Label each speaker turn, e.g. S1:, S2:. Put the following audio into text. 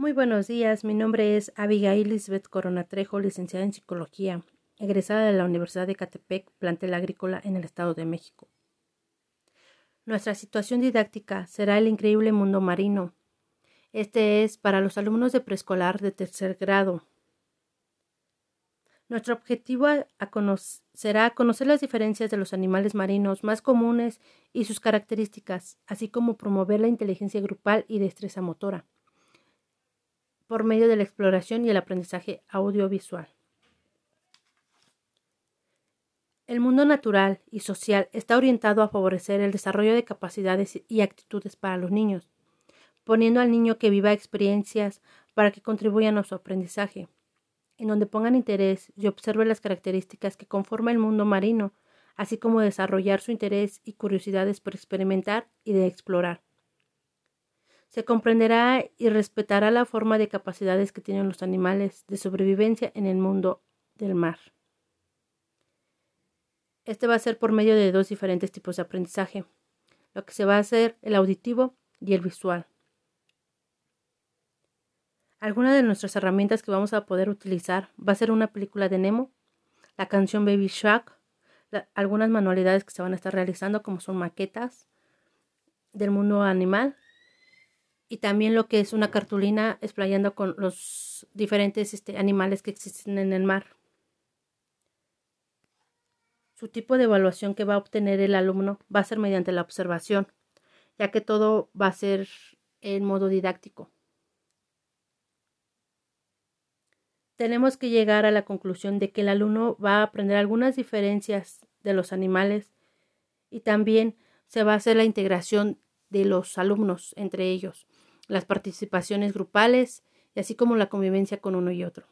S1: Muy buenos días, mi nombre es Abigail Lisbeth Corona Trejo, licenciada en Psicología, egresada de la Universidad de Catepec, plantel agrícola en el Estado de México. Nuestra situación didáctica será el increíble mundo marino. Este es para los alumnos de preescolar de tercer grado. Nuestro objetivo será conocer las diferencias de los animales marinos más comunes y sus características, así como promover la inteligencia grupal y destreza motora por medio de la exploración y el aprendizaje audiovisual. El mundo natural y social está orientado a favorecer el desarrollo de capacidades y actitudes para los niños, poniendo al niño que viva experiencias para que contribuyan a su aprendizaje, en donde pongan interés y observe las características que conforman el mundo marino, así como desarrollar su interés y curiosidades por experimentar y de explorar se comprenderá y respetará la forma de capacidades que tienen los animales de sobrevivencia en el mundo del mar. Este va a ser por medio de dos diferentes tipos de aprendizaje, lo que se va a hacer el auditivo y el visual. Algunas de nuestras herramientas que vamos a poder utilizar va a ser una película de Nemo, la canción Baby Shark, algunas manualidades que se van a estar realizando como son maquetas del mundo animal y también lo que es una cartulina explayando con los diferentes este, animales que existen en el mar. Su tipo de evaluación que va a obtener el alumno va a ser mediante la observación, ya que todo va a ser en modo didáctico. Tenemos que llegar a la conclusión de que el alumno va a aprender algunas diferencias de los animales y también se va a hacer la integración de los alumnos entre ellos las participaciones grupales y así como la convivencia con uno y otro.